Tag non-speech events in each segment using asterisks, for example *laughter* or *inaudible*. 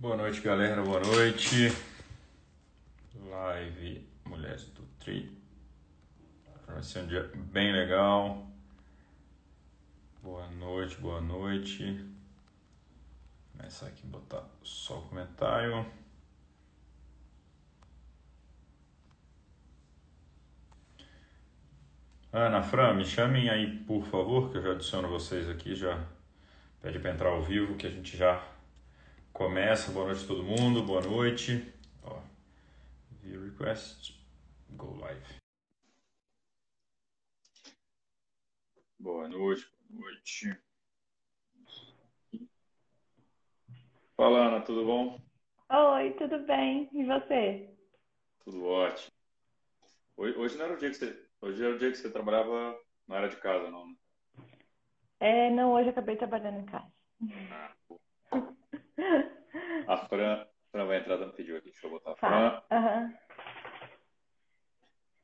Boa noite, galera. Boa noite. Live Mulheres do Tri. Vai ser um dia bem legal. Boa noite, boa noite. Vou começar aqui botar só o comentário. Ana, Fran, me chamem aí, por favor, que eu já adiciono vocês aqui, já pede para entrar ao vivo, que a gente já começa. Boa noite a todo mundo, boa noite. Ó, view request, go live. Boa noite, boa noite. Fala, Ana, tudo bom? Oi, tudo bem? E você? Tudo ótimo. Hoje não era o dia que você, hoje era o dia que você trabalhava na área de casa, não, né? É, não, hoje eu acabei trabalhando em casa. Ah, *laughs* a Fran, Fran vai entrar, me pediu aqui, deixa eu botar a Fran. Aham.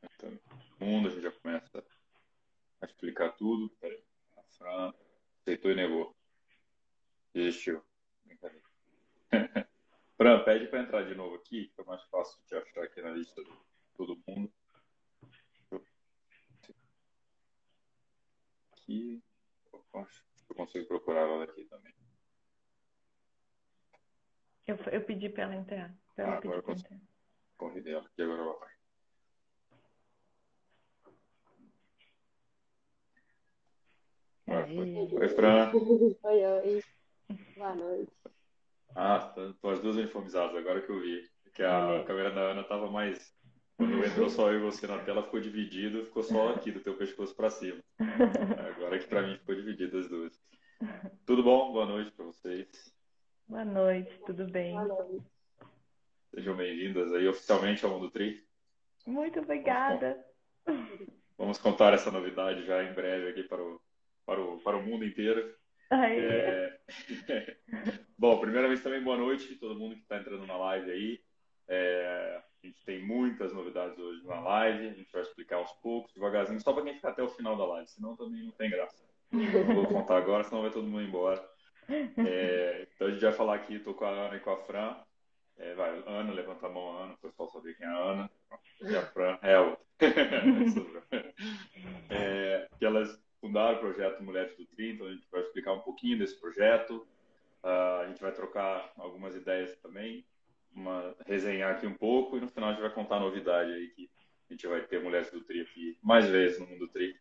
Então, mundo, a gente já começa a explicar tudo. A Fran aceitou e negou. Desistiu. Brincadeira. *laughs* Fran, pede para entrar de novo aqui, que é mais fácil de achar aqui na lista de todo mundo. Aqui. Opa, acho que eu consigo procurar ela daqui também. Eu, eu pedi pra ela entrar. Pra ela Ah, agora eu entrar. Corri dela, e agora ela vai. Oi, Fran. Oi, oi. Boa noite. Ah, estão as duas uniformizadas, agora que eu vi. Que a câmera da Ana tava mais. Quando entrou só eu e você na tela, ficou dividido, ficou só aqui do teu pescoço para cima. *laughs* Agora que para mim ficou dividido as duas. Tudo bom? Boa noite para vocês. Boa noite, tudo bem? Boa noite. Sejam bem-vindas aí oficialmente ao Mundo Tri. Muito obrigada. Vamos contar essa novidade já em breve aqui para o, para o, para o mundo inteiro. Aí. É... *laughs* Bom, primeiramente também boa noite a todo mundo que está entrando na live aí. É, A gente tem muitas novidades hoje na live, a gente vai explicar aos poucos, devagarzinho, só para quem ficar até o final da live, senão também não tem graça. Não vou contar agora, senão vai todo mundo embora. É, Então a gente vai falar aqui, estou com a Ana e com a Fran. É, vai, Ana, levanta a mão, Ana, o pessoal saber quem é a Ana. E a Fran é a outra. *laughs* É, que elas fundaram o projeto Mulheres do Tri, então a gente vai explicar um pouquinho desse projeto. Ah, a gente vai trocar algumas ideias também, uma, resenhar aqui um pouco e no final a gente vai contar a novidade aí que a gente vai ter Mulheres do Tri aqui mais vezes no Mundo Tri.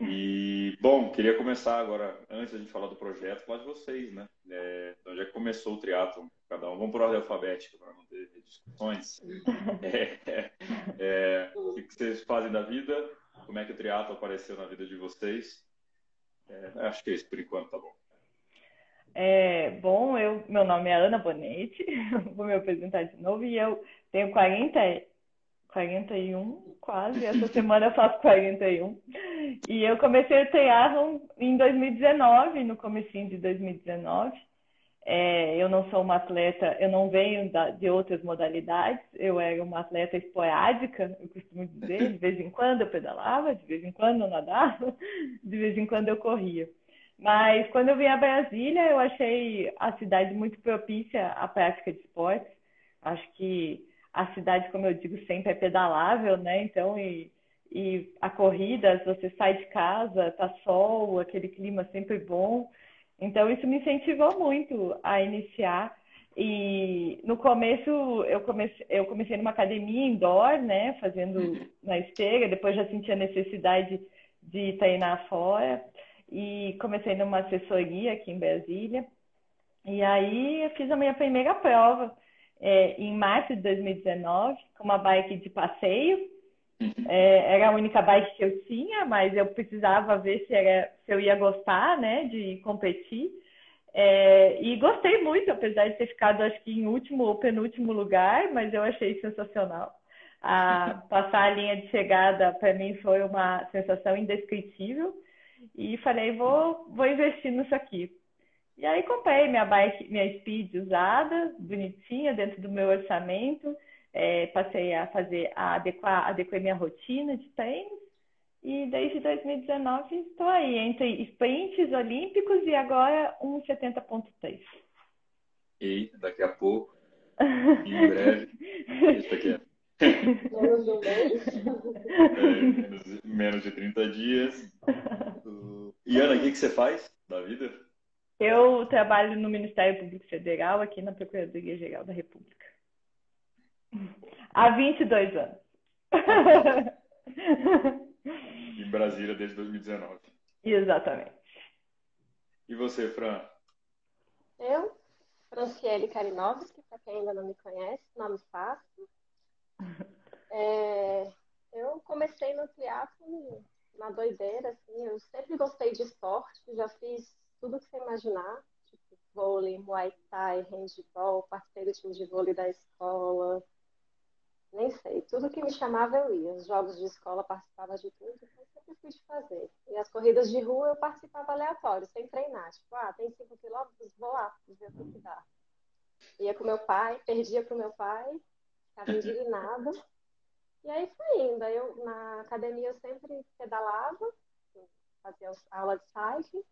E, bom, queria começar agora, antes da gente falar do projeto, falar de vocês, né? É, de onde é que começou o triatlon? Cada um, vamos por ordem alfabética para não ter discussões. *laughs* É, é, é, o que vocês fazem da vida? Como é que o triatlo apareceu na vida de vocês? É, acho que é isso por enquanto, tá bom. É, bom, eu, meu nome é Ana Bonetti, *laughs* vou me apresentar de novo e eu tenho 40, 41 quase, essa semana eu faço 41. E eu comecei o triatlon em 2019, no comecinho de 2019. É, eu não sou uma atleta, eu não venho da- de outras modalidades, eu era uma atleta esporádica, eu costumo dizer, de vez em quando eu pedalava, de vez em quando eu nadava, de vez em quando eu corria. Mas quando eu vim a Brasília, eu achei a cidade muito propícia à prática de esportes. Acho que a cidade, como eu digo sempre, é pedalável, né? Então, e, e a corrida, você sai de casa, tá sol, aquele clima sempre bom. Então, isso me incentivou muito a iniciar. E no começo, eu comecei, eu comecei numa academia indoor, né? Fazendo na esteira, depois já senti a necessidade de treinar fora. E comecei numa assessoria aqui em Brasília. E aí eu fiz a minha primeira prova é, em março de 2019, com uma bike de passeio. É, era a única bike que eu tinha, mas eu precisava ver se, era, se eu ia gostar, né, de competir. É, e gostei muito, apesar de ter ficado, acho que, em último ou penúltimo lugar, mas eu achei sensacional. A, passar a linha de chegada, para mim, foi uma sensação indescritível. E falei, vou, vou investir nisso aqui. E aí comprei minha bike, minha Speed usada, bonitinha, dentro do meu orçamento. É, passei a fazer, a adequar, adequar minha rotina de treinos. E desde 2019 estou aí, entre sprints olímpicos e agora 1,70.3. E daqui a pouco, *laughs* em breve, isso aqui é. menos, é, menos de 30 dias. *laughs* E Ana, o que, que você faz da vida? Eu trabalho no Ministério Público Federal, aqui na Procuradoria-Geral da República. Há 22 anos. em Brasília desde 2019. Exatamente. E você, Fran? Eu, Franciele Karinovski, para quem ainda não me conhece, nome fácil. É, eu comecei no triatlo na doideira, assim, eu sempre gostei de esporte, já fiz tudo que você imaginar, tipo vôlei, muay thai, handball, participei do time de vôlei da escola, nem sei, tudo que me chamava eu ia, os jogos de escola participava de tudo, então sempre fui de fazer. E as corridas de rua eu participava aleatório, sem treinar, tipo, ah, tem 5 quilômetros, vou lá, ver o que dá. Ia com meu pai, perdia pro meu pai, ficava indignada. E aí foi indo. Eu, na academia eu sempre pedalava, fazia aula de cycling.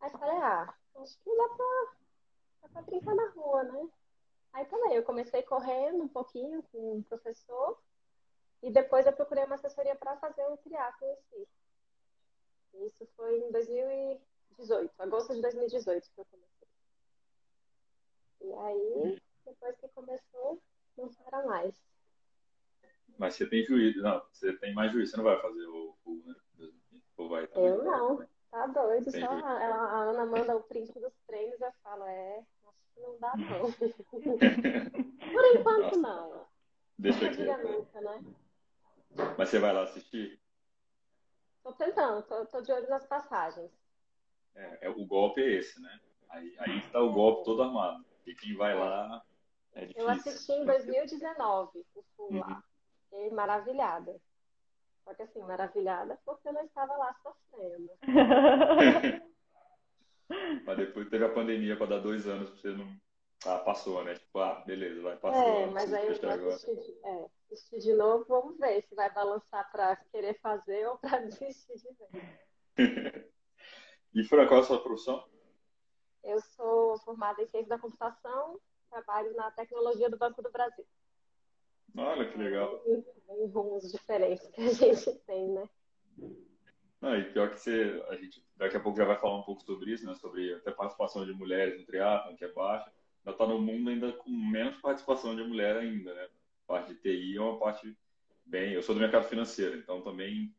Aí falei, ah, acho que dá pra, dá pra brincar na rua, né? Aí também, eu comecei correndo um pouquinho com um professor e depois eu procurei uma assessoria para fazer um triatlo em si. Isso foi em 2018, agosto de 2018 que eu comecei. E aí, depois que começou, não para mais. Mas você tem juízo, não, você tem mais juízo, você não vai fazer o full, né? Ou vai também? Eu não, tá doido. Só a, a, Ana manda o print dos treinos e eu falo, é, acho que não dá não. *laughs* Por enquanto não. Deixa aqui. Né? Mas você vai lá assistir? Tô tentando, tô, tô de olho nas passagens. É, é, o golpe é esse, né? Aí, aí está o golpe todo armado. E quem vai lá é difícil. Eu assisti em 2019 o full uhum. lá. Fiquei maravilhada. Só que assim, maravilhada porque eu não estava lá sofrendo. *laughs* Mas depois teve a pandemia para dar dois anos pra você não. Ah, passou, né? Tipo, ah, beleza, vai, passou. É, mas aí eu vou assistir de, é, assistir de novo, vamos ver se vai balançar para querer fazer ou para *laughs* desistir de vez. *laughs* e Fran, qual é a sua profissão? Eu sou formada em ciência da computação, trabalho na tecnologia do Banco do Brasil. Olha que legal. Em rumos diferentes que a gente tem, né? Não, e pior que você, a gente daqui a pouco já vai falar um pouco sobre isso, né? Sobre até participação de mulheres no triatlon, que é baixa. Já está no mundo ainda com menos participação de mulher ainda, né? A parte de TI é uma parte bem. Eu sou do mercado financeiro, então também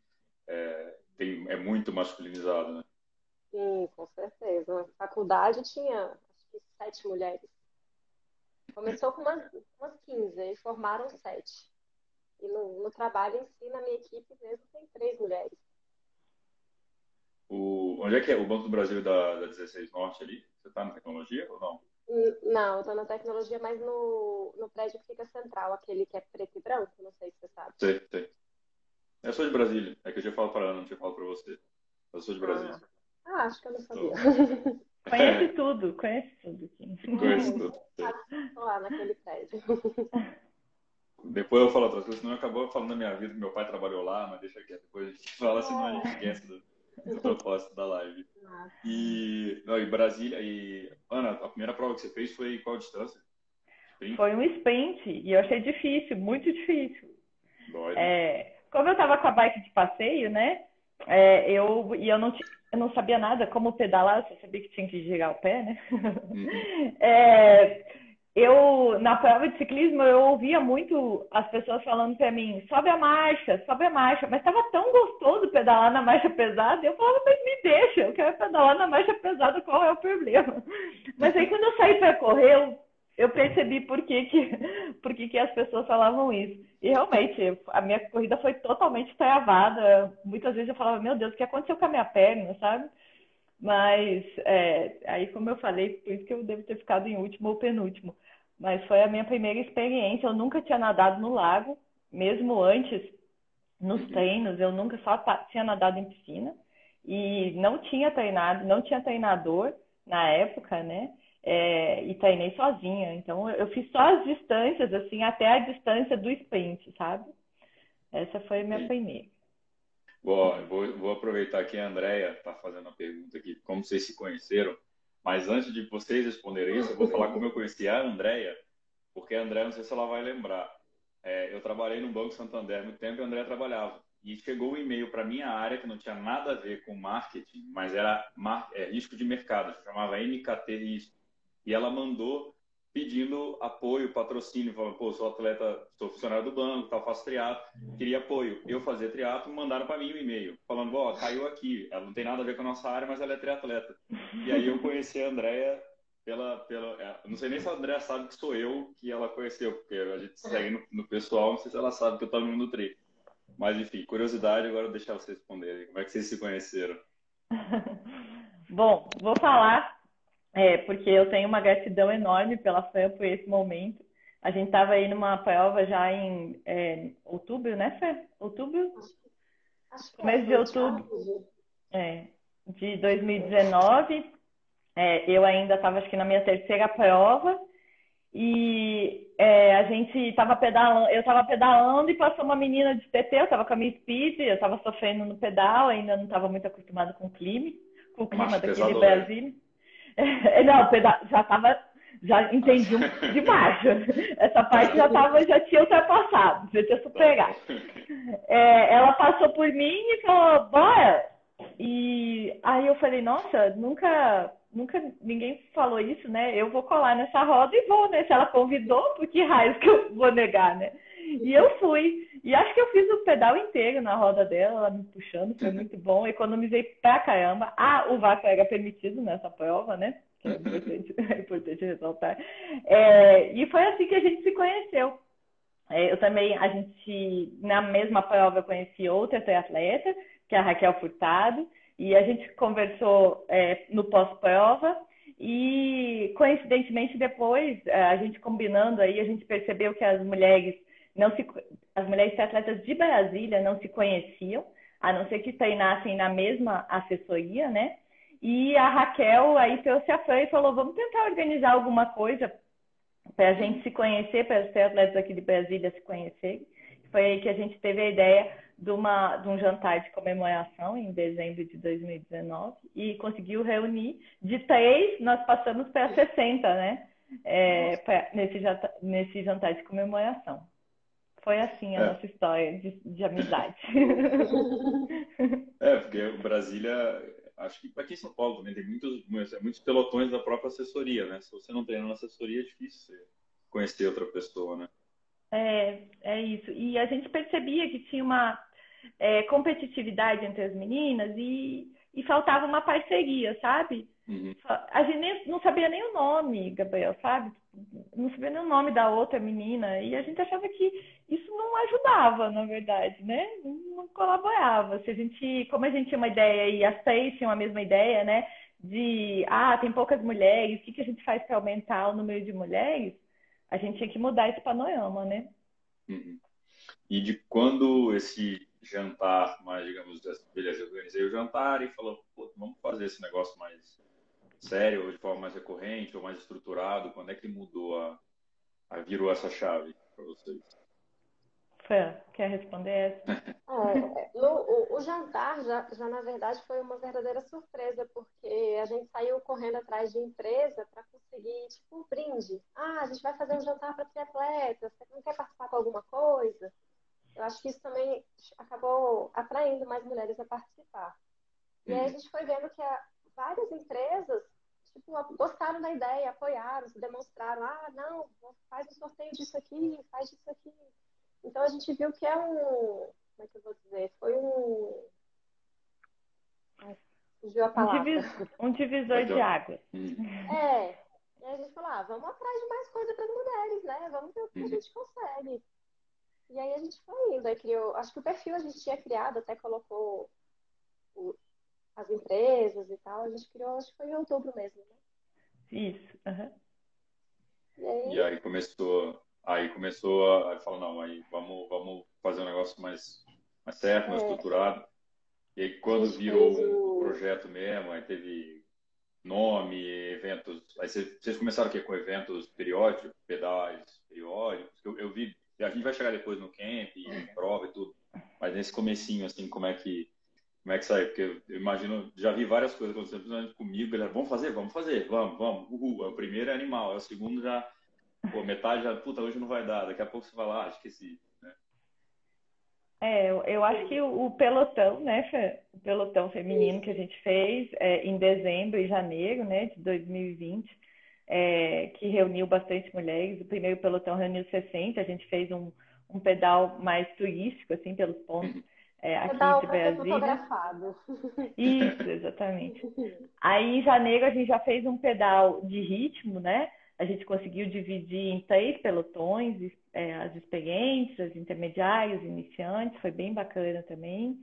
é, tem, é muito masculinizado, né? Sim, com certeza. Na faculdade tinha acho que sete mulheres. Começou com umas, umas 15 e formaram sete. E no, no, trabalho em si, na minha equipe mesmo, tem três mulheres. O, onde é que é? O Banco do Brasil da, da 16 Norte ali? Você está na tecnologia ou não? Não, eu estou na tecnologia, mas no, no prédio que fica central, aquele que é preto e branco, não sei se você sabe. Sei, sei. Eu sou de Brasília. É que eu já falo para Ana, não tinha falado para você. Eu sou de Brasília. Ah, ah acho que eu não sabia. *laughs* Conhece tudo, conhece tudo. Conhece tudo. Estou lá naquele prédio. Depois eu falo outras coisas, senão acabou falando da minha vida, que meu pai trabalhou lá, mas deixa aqui. Depois a gente fala, senão a gente esquece do, do propósito da live. E, não, e Brasília, e Ana, a primeira prova que você fez foi qual distância? Sprint? Foi um sprint, e eu achei difícil, muito difícil. É, como eu estava com a bike de passeio, né? É, eu, e eu não, eu não sabia nada como pedalar, eu sabia que tinha que girar o pé, né? Uhum. *laughs* é, eu, na prova de ciclismo, eu ouvia muito as pessoas falando para mim, sobe a marcha, sobe a marcha, mas estava tão gostoso pedalar na marcha pesada, eu falava, mas me deixa, eu quero pedalar na marcha pesada, qual é o problema? Mas aí quando eu saí para correr, eu eu percebi por que, que, *laughs* por que, que as pessoas falavam isso. E realmente, a minha corrida foi totalmente travada. Muitas vezes eu falava, meu Deus, o que aconteceu com a minha perna, sabe? Mas, é, aí como eu falei, por isso que eu devo ter ficado em último ou penúltimo. Mas foi a minha primeira experiência. Eu nunca tinha nadado no lago, mesmo antes, nos uhum. treinos, eu nunca só tinha nadado em piscina. E não tinha treinado, não tinha treinador na época, né? É, e treinei sozinha. Então, eu fiz só as distâncias, assim, até a distância do sprint, sabe? Essa foi a minha Sim. primeira. Bom, vou, vou aproveitar que a Andrea está fazendo a pergunta aqui, como vocês se conheceram. Mas antes de vocês responderem isso, eu vou falar como eu conheci a Andrea, porque a Andrea, não sei se ela vai lembrar. É, eu trabalhei no Banco Santander muito tempo e a Andrea trabalhava. e chegou um e-mail para minha área que não tinha nada a ver com marketing, mas era mar, é, risco de mercado, chamava MKT Risco. E ela mandou pedindo apoio, patrocínio, falando, pô, sou atleta, sou funcionário do banco, tal, faço triatlo, queria apoio. Eu fazia triatlo, mandaram para mim um e-mail, falando, ó, caiu aqui, ela não tem nada a ver com a nossa área, mas ela é triatleta. E aí eu conheci a Andrea pela, pela é, não sei nem se a Andrea sabe que sou eu que ela conheceu, porque a gente segue no, no pessoal, não sei se ela sabe que eu tô no Nutri. Mas enfim, curiosidade, agora eu deixar vocês responderem. Como é que vocês se conheceram? *laughs* Bom, vou falar é, porque eu tenho uma gratidão enorme pela FAM por esse momento. A gente estava aí numa prova já em é, outubro, né, Fê? Outubro? Acho que Mês de outubro é, de 2019. É, eu ainda estava, acho que, na minha terceira prova. E é, a gente estava pedalando, eu estava pedalando e passou uma menina de TT, eu estava com a minha speed, eu estava sofrendo no pedal, ainda não estava muito acostumada com o clima, com o clima daqui de Brasília. Não, já estava, já entendi demais. Essa parte já tava, já tinha ultrapassado, já tinha superado. É, ela passou por mim e falou, bora! E aí eu falei, nossa, nunca, nunca ninguém falou isso, né? Eu vou colar nessa roda e vou, né? Se ela convidou, por que raios que eu vou negar, né? E eu fui. E acho que eu fiz o pedal inteiro na roda dela, ela me puxando, foi muito bom. Economizei pra caramba. Ah, o vácuo era permitido nessa prova, né? É importante, *laughs* é importante ressaltar. É, e foi assim que a gente se conheceu. É, eu também, a gente, na mesma prova, eu conheci outra triatleta, que é a Raquel Furtado, e a gente conversou é, no pós-prova. E coincidentemente depois, é, a gente combinando aí, a gente percebeu que as mulheres não se, as mulheres atletas de Brasília não se conheciam, a não ser que treinassem na mesma assessoria, né? E a Raquel aí trouxe a Fran e falou: vamos tentar organizar alguma coisa para a gente se conhecer, para os atletas aqui de Brasília se conhecerem. Foi aí que a gente teve a ideia de, uma, de um jantar de comemoração em dezembro de 2019 e conseguiu reunir de três, nós passamos para 60, né? É, pra, nesse, jantar, nesse jantar de comemoração. Foi assim a é. nossa história de, de amizade. É, porque Brasília, acho que aqui em São Paulo também tem muitos, muitos pelotões da própria assessoria, né? Se você não treina na assessoria, é difícil conhecer outra pessoa, né? É, é isso. E a gente percebia que tinha uma é, competitividade entre as meninas e, e faltava uma parceria, sabe? Uhum. A gente nem, não sabia nem o nome, Gabriel, sabe? Não sabia nem o nome da outra menina. E a gente achava que isso não ajudava, na verdade, né? Não colaborava. Se a gente, como a gente tinha uma ideia e as três tinham a mesma ideia, né? De, ah, tem poucas mulheres, o que, que a gente faz para aumentar o número de mulheres? A gente tinha que mudar esse panorama, né? Uhum. E de quando esse jantar, mais, digamos, beleza, eu organizei o jantar e falou, vamos fazer esse negócio mais sério, ou de forma mais recorrente, ou mais estruturado? Quando é que mudou a, a virou essa chave para vocês? Fran, quer responder essa? *laughs* É, no, o, o, jantar já, já, na verdade, foi uma verdadeira surpresa, porque a gente saiu correndo atrás de empresa para conseguir, tipo, um brinde. Ah, a gente vai fazer um jantar para triatletas, você não quer participar com alguma coisa? Eu acho que isso também acabou atraindo mais mulheres a participar. E aí a uhum. gente foi vendo que a, várias empresas tipo, gostaram da ideia, apoiaram, se demonstraram, ah, não, faz um sorteio disso aqui, faz disso aqui. Então a gente viu que é um, como é que eu vou dizer, foi um fugiu a palavra. Um divisor, um divisor de águas. É. E a gente falou, ah, vamos atrás de mais coisa para as mulheres, né? Vamos ver o que a uhum. gente consegue. E aí a gente foi indo, aí criou, acho que o perfil a gente tinha criado, até colocou o, as empresas e tal, a gente criou, acho que foi em outubro mesmo, né? Isso, uhum. e, aí... e aí começou, aí começou a, falar, não, aí vamos, vamos fazer um negócio mais, mais certo, mais é. estruturado. E aí quando virou o... um projeto mesmo, aí teve nome, eventos. Aí vocês começaram o quê? Com eventos periódicos, pedais periódicos? Eu, eu vi, a gente vai chegar depois no camp, em prova e tudo. Mas nesse comecinho, assim, como é que como é que saiu? Porque eu imagino, já vi várias coisas acontecendo, principalmente comigo, galera, vamos fazer, vamos fazer, vamos, vamos, uhul. O primeiro é animal, é o segundo já, pô, metade já, puta, hoje não vai dar, daqui a pouco você vai lá, ah, esqueci, né? É, eu acho que o, pelotão, né, o pelotão feminino que a gente fez é, em dezembro e janeiro, né, de 2020, é, que reuniu bastante mulheres. O primeiro pelotão reuniu 60, a gente fez um, um pedal mais turístico, assim, pelos pontos é, aqui de Brasília. Isso, exatamente. Aí em janeiro a gente já fez um pedal de ritmo, né? A gente conseguiu dividir em três pelotões, é, as experientes, as intermediárias, iniciantes, foi bem bacana também.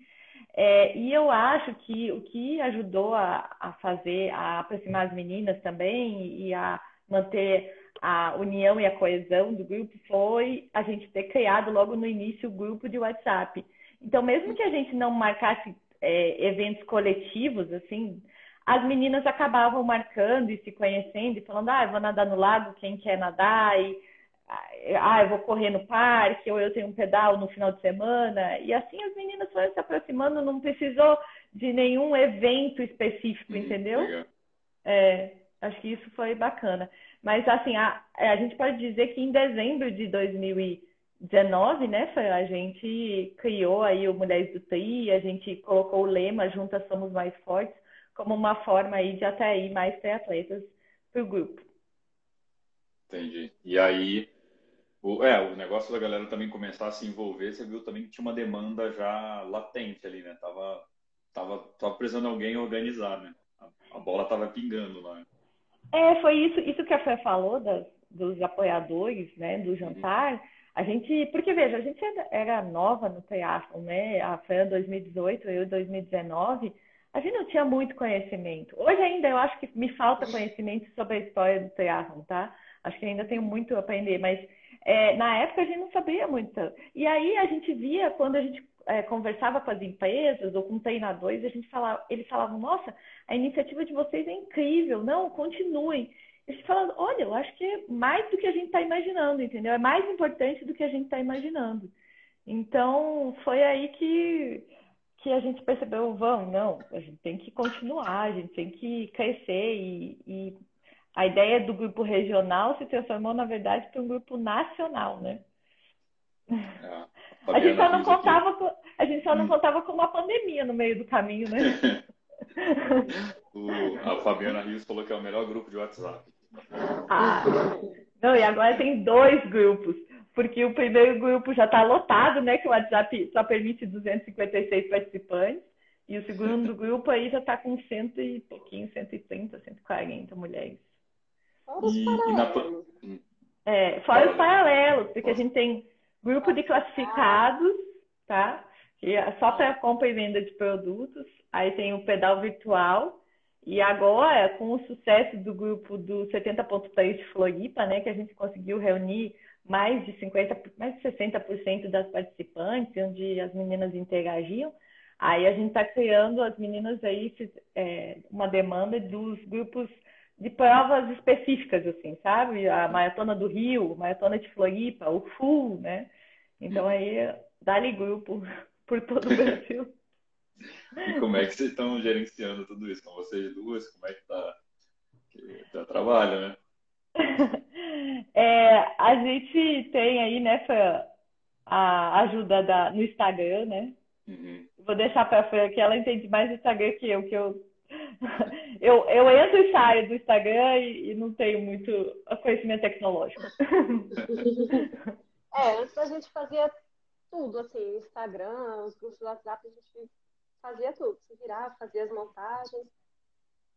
É, e eu acho que o que ajudou a, a, fazer, a aproximar as meninas também e a manter a união e a coesão do grupo foi a gente ter criado logo no início o grupo de WhatsApp. Então, mesmo que a gente não marcasse é, eventos coletivos, assim, as meninas acabavam marcando e se conhecendo e falando, ah, eu vou nadar no lago, quem quer nadar, e ah, eu vou correr no parque, ou eu tenho um pedal no final de semana. E assim as meninas foram se aproximando, não precisou de nenhum evento específico, entendeu? É, acho que isso foi bacana. Mas assim, a, a gente pode dizer que em dezembro de 2019, né, a gente criou aí o Mulheres do TI, a gente colocou o lema Juntas Somos Mais Fortes, como uma forma aí de atrair mais triatletas para o grupo. Entendi. E aí, o, é, o negócio da galera também começar a se envolver, você viu também que tinha uma demanda já latente ali, né? Tava, tava, tava precisando alguém organizar, né? A, a bola tava pingando lá. É, foi isso, isso que a Fé falou das, dos apoiadores, né, do jantar. Uhum. A gente, porque veja, a gente era, nova no triatlon, né? A em 2018, eu em 2019 a gente não tinha muito conhecimento. Hoje ainda eu acho que me falta conhecimento sobre a história do triatlon, tá? Acho que ainda tenho muito a aprender, mas é, na época a gente não sabia muito. E aí a gente via, quando a gente é, conversava com as empresas ou com treinadores, a gente falava, eles falavam, nossa, a iniciativa de vocês é incrível, não, continuem. E gente falava, olha, eu acho que é mais do que a gente está imaginando, entendeu? É mais importante do que a gente está imaginando. Então, foi aí que que a gente percebeu, vão, não, a gente tem que continuar, a gente tem que crescer e, e a ideia do grupo regional se transformou, na verdade, para um grupo nacional, né? É, a, gente só não contava com, a gente só não contava com uma pandemia no meio do caminho, né? *laughs* o, a Fabiana Rios falou que é o melhor grupo de WhatsApp. Ah, não, e agora tem dois grupos porque o primeiro grupo já está lotado, né? Que o WhatsApp só permite 256 participantes. E o segundo *laughs* grupo aí já está com cento e pouquinho, 130, 140 mulheres. Fora os paralelos. É, fora os paralelos, porque a gente tem grupo de classificados, tá? Que é só para compra e venda de produtos. Aí tem o pedal virtual. E agora, com o sucesso do grupo do 70.3 de Floripa, né? Que a gente conseguiu reunir mais de 50, mais de 60% das participantes, onde as meninas interagiam. Aí a gente está criando as meninas aí é, uma demanda dos grupos de provas específicas, assim, sabe? A maratona do Rio, maratona de Floripa, o Full, né? Então aí dá-lhe grupo por todo o Brasil. *laughs* E como é que vocês estão gerenciando tudo isso? Com vocês duas, como é que tá? Que dá trabalho, né? *laughs* É, a gente tem aí, né, a ajuda da, no Instagram, né? Uhum. Vou deixar para a Fran que ela entende mais do Instagram que eu, que eu *laughs* eu, eu entro e saio do Instagram e, e não tenho muito conhecimento tecnológico. É, antes a gente fazia tudo, assim, Instagram, os grupos do WhatsApp, a gente fazia tudo, se virava, fazia as montagens.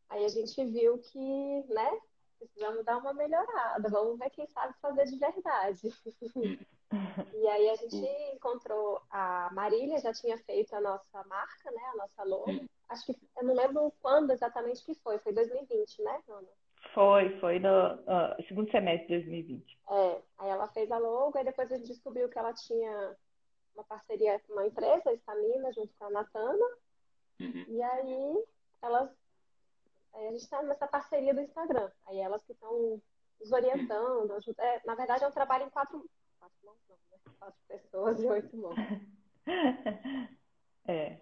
Aí a gente viu que, né, precisamos dar uma melhorada, vamos ver quem sabe fazer de verdade. *laughs* e aí a gente encontrou a Marília, já tinha feito a nossa marca, né, a nossa logo. Acho que eu não lembro quando exatamente que foi, foi 2020, né, Ana? Foi, foi no uh, segundo semestre de 2020. É, aí ela fez a logo, aí depois a gente descobriu que ela tinha uma parceria com uma empresa, a Estamina, junto com a Natana. Uhum. E aí elas Aí a gente está nessa parceria do Instagram. Aí elas que estão nos orientando. Ajuda... É, na verdade, é um trabalho em quatro, quatro mãos, não, né? Quatro pessoas e oito mãos. *laughs* É.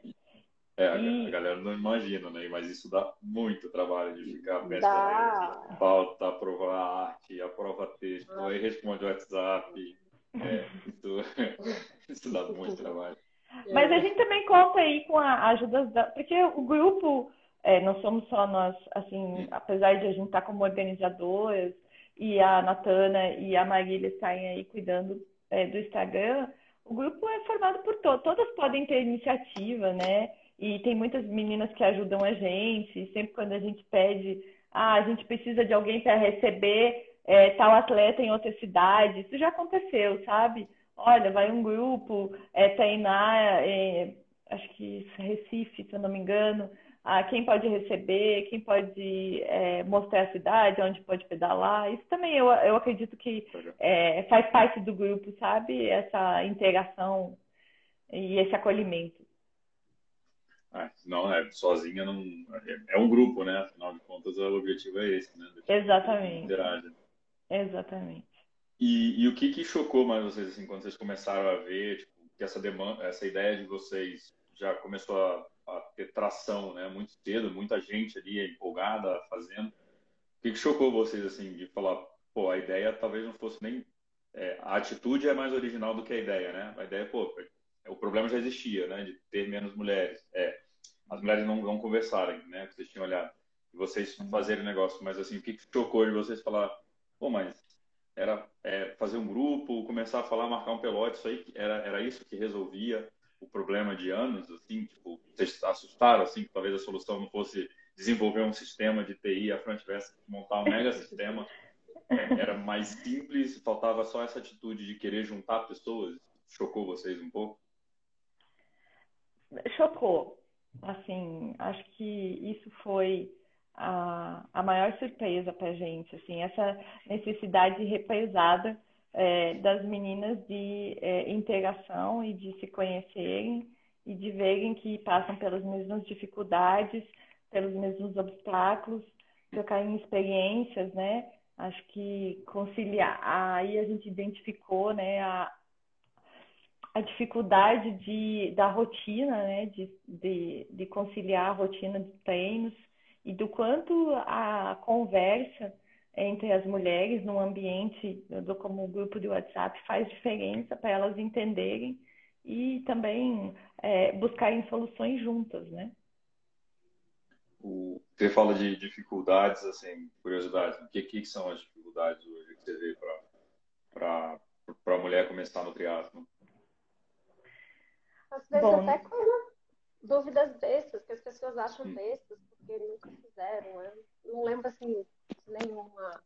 É, a, e... a galera não imagina, né? Mas isso dá muito trabalho de ficar pensando pauta, aprovar arte, aprova texto, ah. aí responde o WhatsApp. É, isso, *laughs* isso dá muito trabalho. Mas a gente também conta aí com a ajuda da. Porque o grupo, é, não somos só nós, assim, apesar de a gente estar como organizadoras, e a Natana e a Marília estarem aí cuidando é, do Instagram, o grupo é formado por todos. Todas podem ter iniciativa, né? E tem muitas meninas que ajudam a gente. Sempre quando a gente pede, ah, a gente precisa de alguém para receber é, tal atleta em outra cidade, isso já aconteceu, sabe? Olha, vai um grupo é, treinar, é, acho que Recife, se eu não me engano, ah, quem pode receber, quem pode é, mostrar a cidade, onde pode pedalar. Isso também eu, eu acredito que é, faz parte do grupo, sabe? Essa interação e esse acolhimento. Ah, não, é, sozinha não. É, é, um grupo, né? Afinal de contas, o objetivo é esse, né? Exatamente. Exatamente. E, e, o que, que chocou mais vocês, assim, quando vocês começaram a ver tipo, que essa demanda, essa ideia de vocês já começou a a ter tração, né? Muito cedo, muita gente ali empolgada fazendo. O que, que chocou vocês assim de falar, pô, a ideia talvez não fosse nem é, a atitude é mais original do que a ideia, né? A ideia, pô, o problema já existia, né? De ter menos mulheres. É, as mulheres não, não conversarem, né? Que vocês tinham olhado. E vocês fazerem negócio. Mas, assim, o que, que chocou de vocês falar, pô, mas era é, fazer um grupo, começar a falar, marcar um pelote, isso aí, era, era isso que resolvia o problema de anos, assim, tipo, vocês assustaram, assim, que talvez a solução não fosse desenvolver um sistema de TI, a Fran tivesse que montar um mega sistema, era mais simples, faltava só essa atitude de querer juntar pessoas, chocou vocês um pouco? Chocou, assim, acho que isso foi a, a maior surpresa para gente, assim, essa necessidade represada é, das meninas de é, integração e de se conhecerem e de verem que passam pelas mesmas dificuldades, pelos mesmos obstáculos, trocarem experiências, né? Acho que conciliar, aí a gente identificou, né, a, a dificuldade de, da rotina, né, de, de, de conciliar a rotina de treinos e do quanto a conversa entre as mulheres num ambiente do, como o grupo de WhatsApp faz diferença para elas entenderem e também é, buscarem soluções juntas, né? O, você fala de dificuldades, assim, curiosidade, o que, que são as dificuldades hoje que você vê para a mulher começar no triatlo? Às vezes Bom, até com dúvidas bestas, que as pessoas acham hum. bestas, porque nunca fizeram. Eu não lembro, assim, nenhuma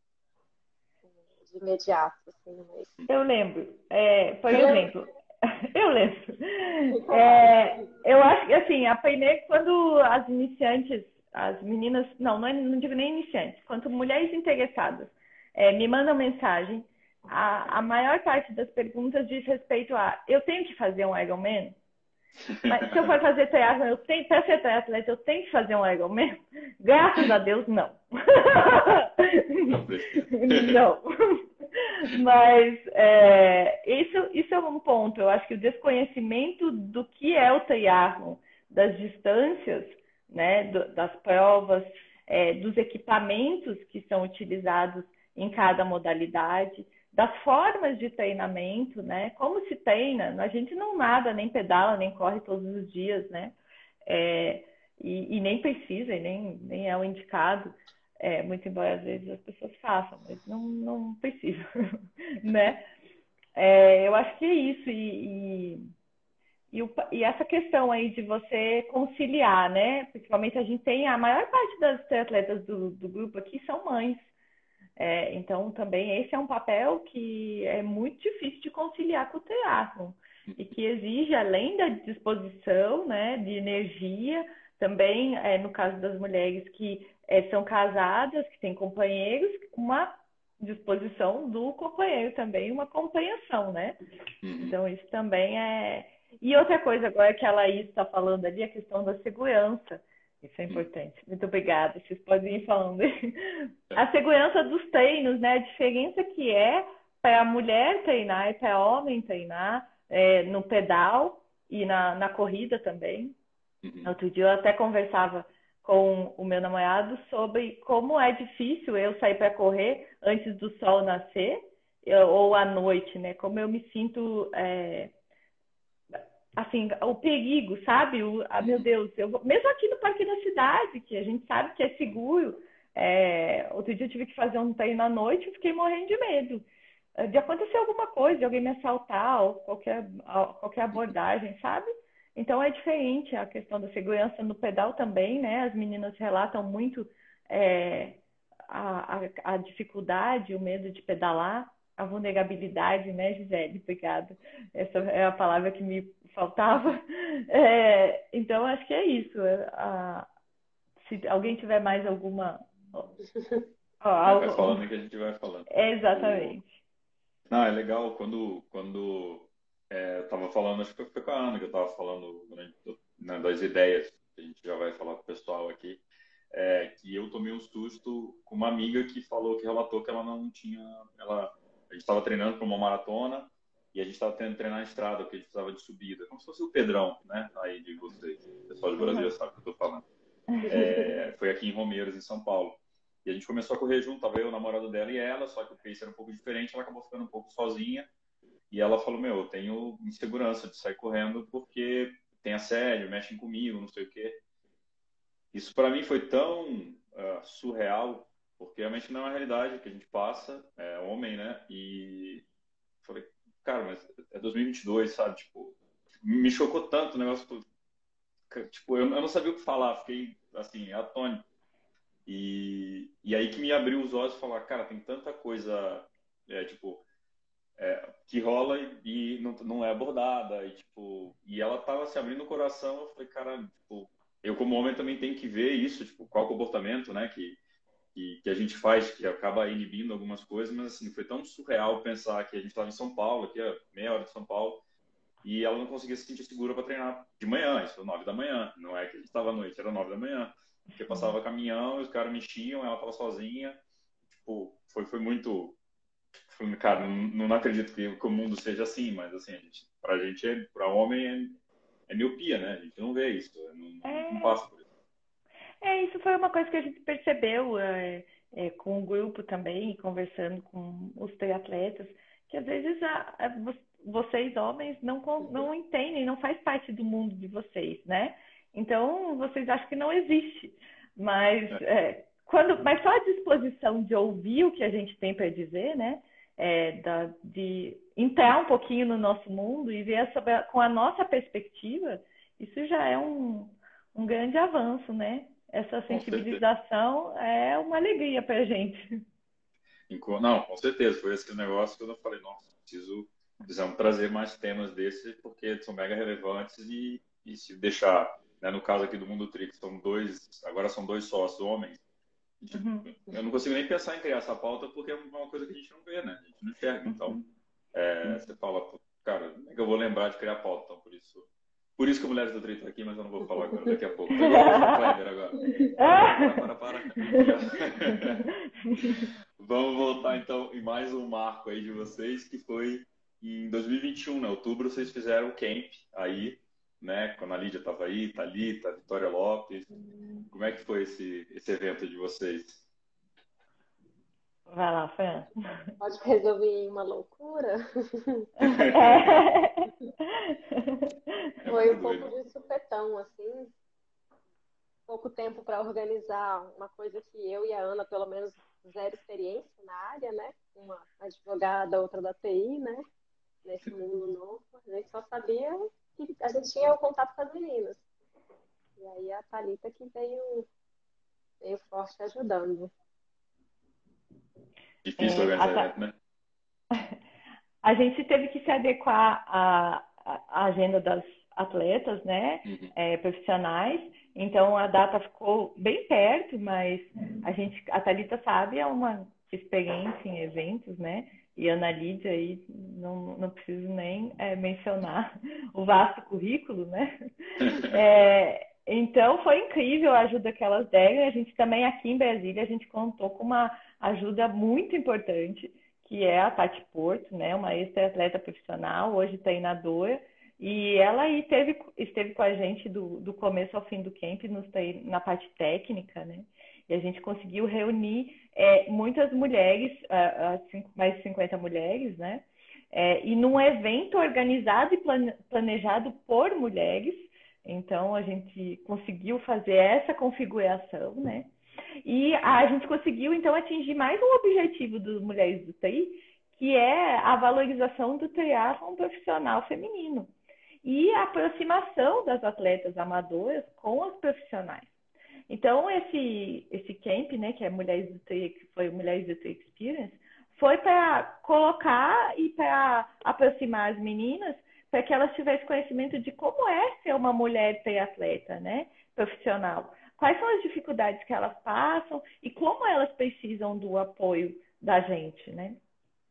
de imediato, assim, mas... Eu lembro. É, por eu exemplo, lembro. *laughs* eu lembro. É, eu acho que, assim, aprendi quando as iniciantes, as meninas, não, não, é, não digo nem iniciantes, quanto mulheres interessadas é, me mandam mensagem, a, a maior parte das perguntas diz respeito a eu tenho que fazer um Ironman? Mas se eu for fazer teatro, eu tenho, para ser atleta, eu tenho que fazer um Ironman? Graças a Deus, não. *laughs* não. Mas é, isso, isso é um ponto. Eu acho que o desconhecimento do que é o triatlon, das distâncias, né, do, das provas, é, dos equipamentos que são utilizados em cada modalidade, das formas de treinamento, né? Como se treina? A gente não nada, nem pedala, nem corre todos os dias, né? É, e, e, nem precisa, e nem, nem é o indicado, é, muito embora às vezes as pessoas façam, mas não, não precisa, *laughs* né? É, eu acho que é isso, e, e, e, o, e, essa questão aí de você conciliar, né? Principalmente a gente tem, a maior parte das atletas do, do grupo aqui são mães, é, então, também esse é um papel que é muito difícil de conciliar com o teatro e que exige, além da disposição, né, de energia, também, é, no caso das mulheres que é, são casadas, que têm companheiros, uma disposição do companheiro também, uma compreensão, né? Uhum. Então, isso também é. E outra coisa agora que a Laís está falando ali, a questão da segurança. Isso é importante. Muito obrigada. Vocês podem ir falando. *laughs* A segurança dos treinos, né? A diferença que é para a mulher treinar e para o homem treinar é, no pedal e na, na corrida também. Uhum. Outro dia eu até conversava com o meu namorado sobre como é difícil eu sair para correr antes do sol nascer ou à noite, né? Como eu me sinto é, assim, o perigo, sabe? O, ah, meu Deus, eu vou... mesmo aqui no Parque da Cidade, que a gente sabe que é seguro, é... outro dia eu tive que fazer um treino à noite e fiquei morrendo de medo é, de acontecer alguma coisa, de alguém me assaltar ou qualquer, qualquer abordagem, sabe? Então é diferente a questão da segurança no pedal também, né? As meninas relatam muito é, a, a, a, dificuldade, o medo de pedalar, a vulnerabilidade, né, Gisele? Obrigada. Essa é a palavra que me faltava. É, então acho que é isso. A, se alguém tiver mais alguma. Ó, vai falando que a gente vai falando. É, exatamente. Não, é legal quando, quando é, eu estava falando, acho que foi com a Ana que eu estava falando né, das ideias, que a gente já vai falar com o pessoal aqui, é, que eu tomei um susto com uma amiga que falou, que relatou que ela não tinha, ela, a gente estava treinando para uma maratona e a gente estava tendo que treinar na estrada, porque a gente precisava de subida, como se fosse o Pedrão, né, aí de vocês, o pessoal de Brasília sabe o que eu estou falando. É, foi aqui em Romeiros, em São Paulo. E a gente começou a correr junto, tava eu, o namorado dela e ela, só que o pace era um pouco diferente, ela acabou ficando um pouco sozinha. E ela falou: Meu, eu tenho insegurança de sair correndo porque tem assédio, mexem comigo, não sei o quê. Isso para mim foi tão uh, surreal, porque realmente não é uma realidade que a gente passa, é homem, né? E falei: Cara, mas é 2022, sabe? Tipo, me chocou tanto o negócio. Tipo, eu, não sabia o que falar, fiquei assim, atônito. E, e aí que me abriu os olhos e falar, cara, tem tanta coisa, é, tipo, é, que rola e, e, não, não é abordada. E, tipo, e ela tava se abrindo o coração, eu falei, cara, tipo, eu como homem também tenho que ver isso, tipo, qual comportamento, né, que, que, que, a gente faz, que acaba inibindo algumas coisas, mas assim, foi tão surreal pensar que a gente estava em São Paulo, aqui a meia hora de São Paulo, e ela não conseguia se sentir segura para treinar de manhã, isso foi nove da manhã, não é que a gente estava à noite, era nove da manhã. Porque passava caminhão, os caras mexiam, ela tava sozinha. Tipo, foi, foi muito. Foi, cara, não, não acredito que, que, o mundo seja assim, mas assim, a gente, pra gente, é, pra homem, é, é miopia, né? A gente não vê isso, não, é... não passa por isso. É, isso foi uma coisa que a gente percebeu é, é, com o grupo também, conversando com os triatletas, que às vezes a, a, vocês, homens, não, não entendem, não faz parte do mundo de vocês, né? Então, vocês acham que não existe. Mas, é. é, quando, mas só a disposição de ouvir o que a gente tem para dizer, né? É, da, de entrar um pouquinho no nosso mundo e ver sobre a, com a nossa perspectiva, isso já é um, um grande avanço, né? Essa sensibilização é uma alegria para a gente. Não, com certeza. Foi esse negócio que eu falei, nossa, preciso, precisamos trazer mais temas desses, porque são mega relevantes e, e se deixar né, no caso aqui do Mundo Trix, são dois, agora são dois sócios homens. Uhum. Eu não consigo nem pensar em criar essa pauta porque é uma coisa que a gente não vê, né? A gente não enxerga. Então, é, uhum. você fala, cara, é que eu vou lembrar de criar pauta, então por isso. Por isso que o Mulheres do Trito tá aqui, mas eu não vou falar agora, daqui a pouco. *laughs* Agora, agora. Para, para, para. *laughs* Vamos voltar então em mais um marco aí de vocês, que foi em 2021, né? Outubro, vocês fizeram o camp aí né? Quando a Lídia estava aí, Thalita, Vitória Lopes. Como é que foi esse, esse evento de vocês? Vai lá, Fran. Pode resolver uma loucura? *laughs* Foi um pouco de supetão, assim. Pouco tempo para organizar uma coisa que eu e a Ana, pelo menos, zero experiência na área, né? Uma advogada, outra da TI, né? Nesse mundo novo. A gente só sabia que a gente tinha o contato com as meninas. E aí a Thalita que veio, veio forte ajudando. Difícil é, organizar, a, né? *laughs* A gente teve que se adequar à, à agenda das atletas, né, uhum. é, profissionais. Então a data ficou bem perto, mas a gente, a Thalita sabe, é uma experiência em eventos, né? e Ana Lídia aí não, não preciso nem é, mencionar o vasto currículo, né? *laughs* É, então foi incrível a ajuda que elas deram. A gente também aqui em Brasília a gente contou com uma ajuda muito importante, que é a Tati Porto, né? Uma ex-atleta profissional, hoje treinadora. E ela aí teve, esteve com a gente do, do começo ao fim do camp nos, na parte técnica, né? E a gente conseguiu reunir é, muitas mulheres, mais de 50 mulheres, né? é, e num evento organizado e planejado por mulheres. Então, a gente conseguiu fazer essa configuração, né? E a gente conseguiu, então, atingir mais um objetivo dos Mulheres do TI, que é a valorização do triatlon profissional feminino e a aproximação das atletas amadoras com as profissionais. Então, esse, esse camp, né, que é Mulheres do TI, que foi Mulheres do TI Experience, foi para colocar e para aproximar as meninas para que elas tivessem conhecimento de como é ser uma mulher triatleta, né, profissional. Quais são as dificuldades que elas passam e como elas precisam do apoio da gente, né?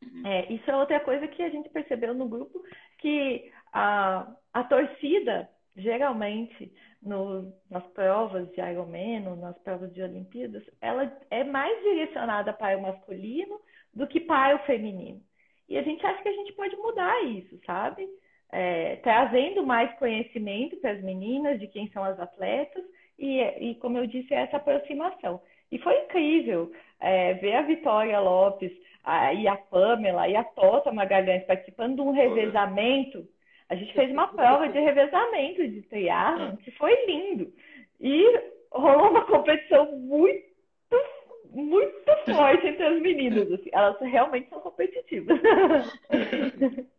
Uhum. É, isso é outra coisa que a gente percebeu no grupo, que a, a torcida, geralmente, no, nas provas de Ironman, nas provas de Olimpíadas, ela é mais direcionada para o masculino do que para o feminino. E a gente acha que a gente pode mudar isso, sabe? É, trazendo mais conhecimento para as meninas de quem são as atletas e, e como eu disse, essa aproximação. E foi incrível é, ver a Vitória Lopes a, e a Pamela e a Tota Magalhães participando de um revezamento. A gente fez uma prova de revezamento de triatlon que foi lindo. E rolou uma competição muito muito forte entre as meninas. Assim. Elas realmente são competitivas. *laughs*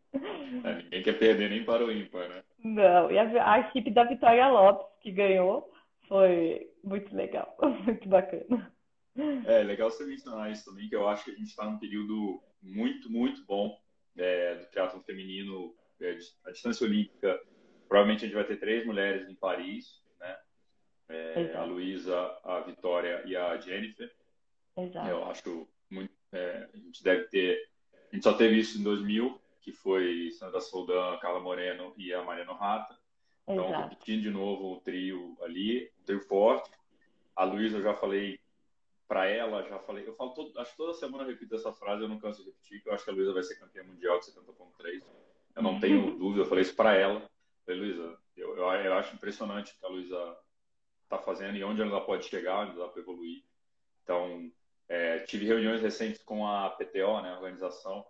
É, ninguém quer perder nem para o ímpar, né? Não, e a, a, equipe da Vitória Lopes, que ganhou, foi muito legal, *laughs* muito bacana. É legal você mencionar isso também, que eu acho que a gente está num período muito, muito bom é, do teatro feminino, é, a distância olímpica. Provavelmente a gente vai ter três mulheres em Paris, né? É, a Luísa, a Vitória e a Jennifer. Exato. Eu acho muito. É, a gente deve ter. A gente só teve isso em 2000, que foi Sandra Soldan, Carla Moreno e a Mariana Rata. Então, Exato. repetindo de novo o trio ali, um trio forte. A Luísa, eu já falei para ela, já falei. Eu falo todo, acho que toda semana eu repito essa frase, eu não canso de repetir, que eu acho que a Luísa vai ser campeã mundial de 70.3. Eu não tenho dúvida, eu falei isso para ela. Falei, Luísa, eu, eu, eu, acho impressionante o que a Luísa está fazendo e onde ela pode chegar, onde ela pode evoluir. Então, é, tive reuniões recentes com a PTO, né, a organização,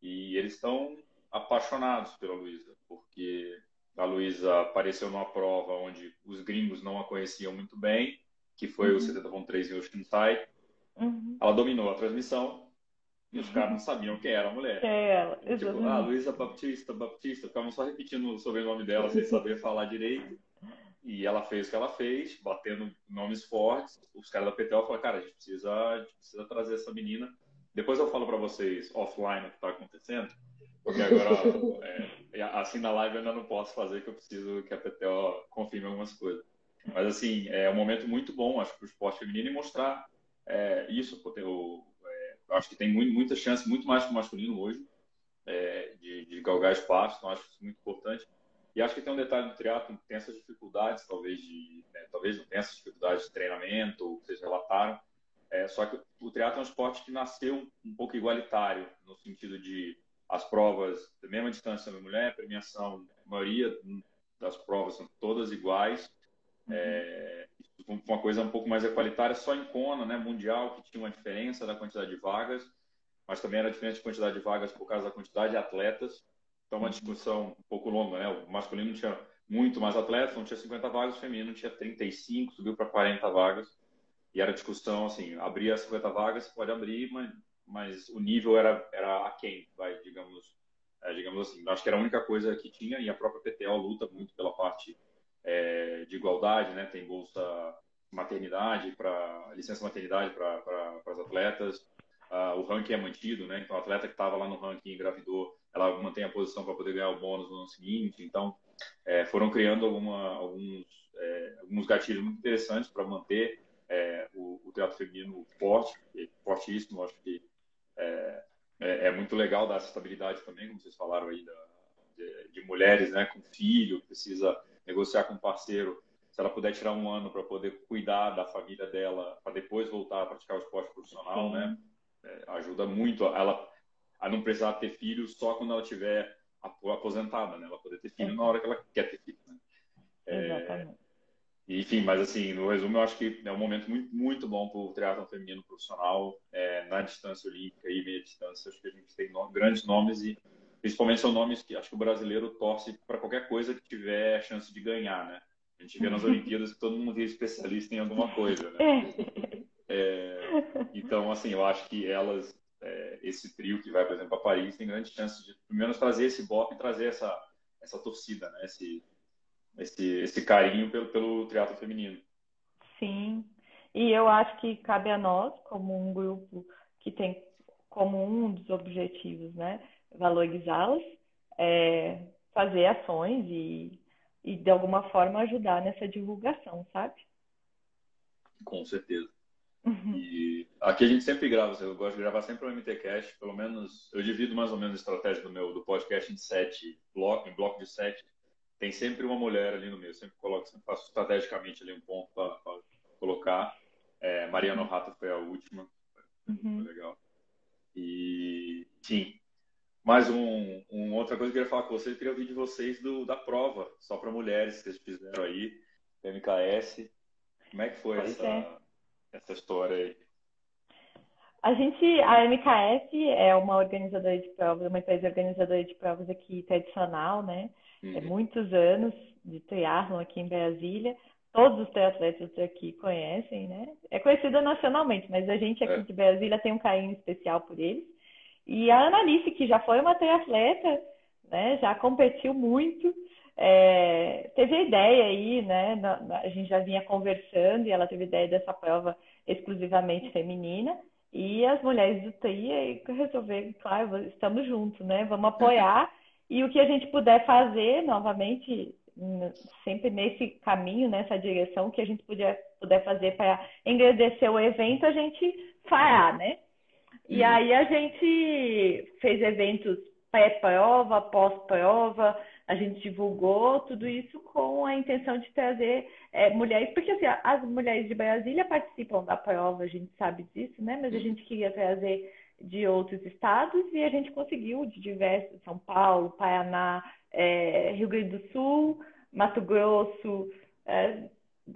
e eles estão apaixonados pela Luísa, porque a Luísa apareceu numa prova onde os gringos não a conheciam muito bem, que foi uhum. o 70.3 em Oceanside. Uhum. Ela dominou a transmissão e os caras não sabiam quem era a mulher. É ela, Tipo, ah, Luísa Baptista, Baptista, ficavam só repetindo o sobrenome dela sem saber falar direito. E ela fez o que ela fez, batendo nomes fortes. Os caras da PTO falaram, cara, a gente precisa, a gente precisa trazer essa menina. Depois eu falo para vocês offline o que está acontecendo, porque agora, *laughs* é, assim na live eu ainda não posso fazer, que eu preciso que a PTO confirme algumas coisas. Mas, assim, é um momento muito bom, acho, para o esporte feminino e mostrar é, isso. Eu, é, acho que tem muito, muita chance, muito mais que o masculino hoje, é, de, de galgar espaço, então acho isso muito importante. E acho que tem um detalhe do triatlo tem essas dificuldades, talvez de, né, talvez não tenha essas dificuldades de treinamento, que vocês relataram. É, só que o triatlo é um esporte que nasceu um pouco igualitário, no sentido de as provas da mesma distância da mulher, premiação, a maioria das provas são todas iguais. Uhum. É, uma coisa um pouco mais equalitária, só em Kona, né, mundial, que tinha uma diferença da quantidade de vagas, mas também era diferente de quantidade de vagas por causa da quantidade de atletas. Então, uma discussão um pouco longa, né? O masculino tinha muito mais atletas, não tinha 50 vagas, o feminino tinha 35, subiu para 40 vagas. E era discussão, assim, abria 50 vagas, pode abrir, mas, mas o nível era, era aquém, vai, digamos, é, digamos assim. Acho que era a única coisa que tinha, e a própria PTO luta muito pela parte é, de igualdade, né? Tem bolsa maternidade, para licença maternidade para pra, as atletas. Uh, o ranking é mantido, né? Então, o atleta que estava lá no ranking engravidou ela mantém a posição para poder ganhar o bônus no ano seguinte. Então, é, foram criando alguma, alguns, é, alguns gatilhos muito interessantes para manter é, o, o, teatro feminino forte, fortíssimo. Acho que é, é, é, muito legal dar essa estabilidade também, como vocês falaram aí, da, de, de, mulheres né, com filho, precisa negociar com um parceiro. Se ela puder tirar um ano para poder cuidar da família dela, para depois voltar a praticar o esporte profissional, né? É, ajuda muito. Ela a não precisar ter filho só quando ela tiver aposentada, né? Ela poder ter filho é. na hora que ela quer ter filho. Né? É, Exatamente. Enfim, mas assim, no resumo, eu acho que é um momento muito, muito bom para o triatlon feminino profissional é, na distância olímpica e meia distância. Acho que a gente tem no, grandes nomes e principalmente são nomes que acho que o brasileiro torce para qualquer coisa que tiver chance de ganhar, né? A gente vê nas Olimpíadas que todo mundo vira especialista em alguma coisa, né? É, então, assim, eu acho que elas, é, esse trio que vai, por exemplo, a Paris, tem grande chance de, pelo menos, trazer esse bop e trazer essa, essa torcida, né? Esse, esse, esse carinho pelo, pelo triatlo feminino. Sim, e eu acho que cabe a nós, como um grupo que tem como um dos objetivos, né, valorizá-las, é, fazer ações e, e, de alguma forma, ajudar nessa divulgação, sabe? Com certeza. Uhum. E aqui a gente sempre grava, eu gosto de gravar sempre o MTCast, pelo menos eu divido mais ou menos a estratégia do meu do podcast em sete blocos, em bloco de sete. Tem sempre uma mulher ali no meio, sempre coloco, sempre faço estrategicamente ali um ponto para colocar. É, Mariana Rata foi a última, uhum. foi legal. E, sim, mais um, um, outra coisa que eu queria falar com vocês, eu queria ouvir de vocês do, da prova, só para mulheres que vocês fizeram aí, MKS. Como é que foi essa, é. essa história aí? A gente, a MKS é uma organizadora de provas, uma empresa organizadora de provas aqui tradicional, né? É uhum. É muitos anos de triatlon aqui em Brasília todos os triatletas aqui conhecem, né? É conhecida nacionalmente, mas a gente aqui é. de Brasília tem um carinho especial por eles. E a Analice, que já foi uma triatleta, né? Já competiu muito, é, teve a ideia aí, né? A gente já vinha conversando e ela teve a ideia dessa prova exclusivamente feminina. E as mulheres do TI resolveram, claro, estamos juntos, né? Vamos apoiar. E o que a gente puder fazer, novamente, sempre nesse caminho, nessa direção que a gente puder, puder fazer para engrandecer o evento, a gente fará, né? E uhum. aí a gente fez eventos pré-prova, pós-prova, a gente divulgou tudo isso com a intenção de trazer é, mulheres, porque assim, as mulheres de Brasília participam da prova, a gente sabe disso, né? Mas a uhum. gente queria trazer de outros estados e a gente conseguiu de diversos, São Paulo, Paraná, é, Rio Grande do Sul, Mato Grosso. É,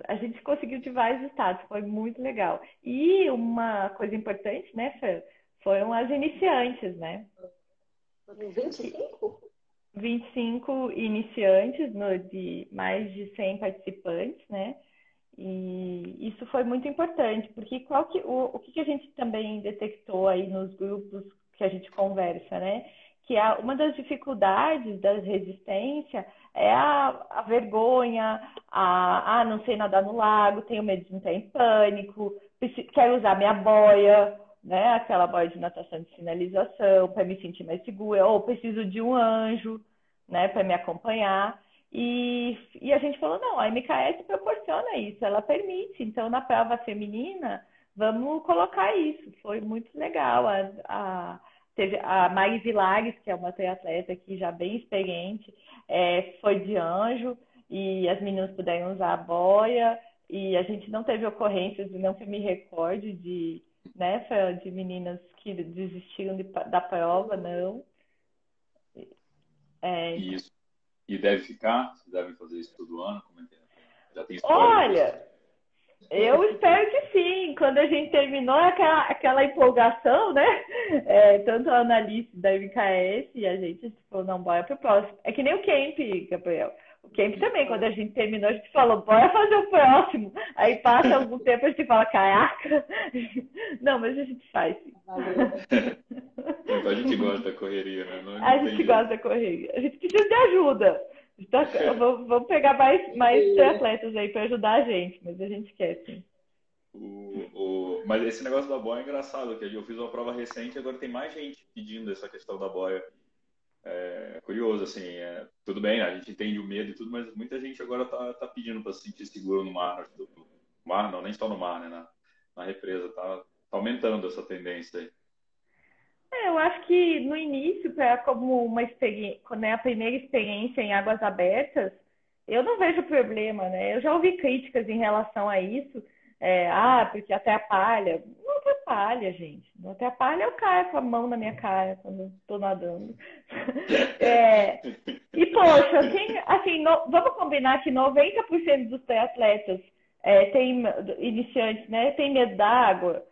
a gente conseguiu de vários estados, foi muito legal. E uma coisa importante, né, Fer, foram as iniciantes, né? 25? 25 iniciantes, no, de mais de 100 participantes, né? E isso foi muito importante, porque qual que, o, o que a gente também detectou aí nos grupos que a gente conversa, né? Que a, uma das dificuldades da resistência é a, a vergonha, a ah, não sei nadar no lago, tenho medo de entrar em pânico, quero usar minha boia, né? Aquela boia de natação de sinalização para me sentir mais segura, ou preciso de um anjo, né, para me acompanhar. E, e a gente falou, não, a MKS proporciona isso, ela permite. Então, na prova feminina, vamos colocar isso. Foi muito legal. A, a, teve a Mari Vilares, que é uma triatleta aqui já bem experiente, é, foi de anjo e as meninas puderam usar a boia. E a gente não teve ocorrências, não que me recorde, de, né, de meninas que desistiram de, da prova, não. É, Isso. E deve ficar? Vocês devem fazer isso todo ano? Como é que é? Já tem? Olha, eu espero que sim. Quando a gente terminou aquela, aquela empolgação, né? É, tanto a analista da MKS e a gente falou, não, bora pro próximo. É que nem o Camp, Gabriel. O Camp também, quando a gente terminou, a gente falou, bora fazer o próximo. Aí passa algum *laughs* tempo, a gente fala, caraca. Não, mas a gente faz sim. a gente gosta da correria, né? Não, não a gente gosta da correria. A gente precisa de ajuda. Tá, vamos pegar mais, mais atletas aí para ajudar a gente, mas a gente quer sim. O, o... Mas esse negócio da boia é engraçado, que eu fiz uma prova recente e agora tem mais gente pedindo essa questão da boia. É curioso, assim, é... tudo bem, a gente entende o medo e tudo, mas muita gente agora tá, tá pedindo para se sentir seguro no mar. No mar não, nem só no mar, né? Na, na represa, tá, tá aumentando essa tendência aí. É, eu acho que no início, para como uma experiência, quando é a primeira experiência em águas abertas, eu não vejo problema, né? Eu já ouvi críticas em relação a isso. É, ah, porque atrapalha. Não atrapalha, gente. Não atrapalha eu caio com a mão na minha cara quando estou nadando. *laughs* É, e, poxa, quem, assim, no, vamos combinar que 90% dos atletas é, tem, iniciantes, né, tem medo d'água.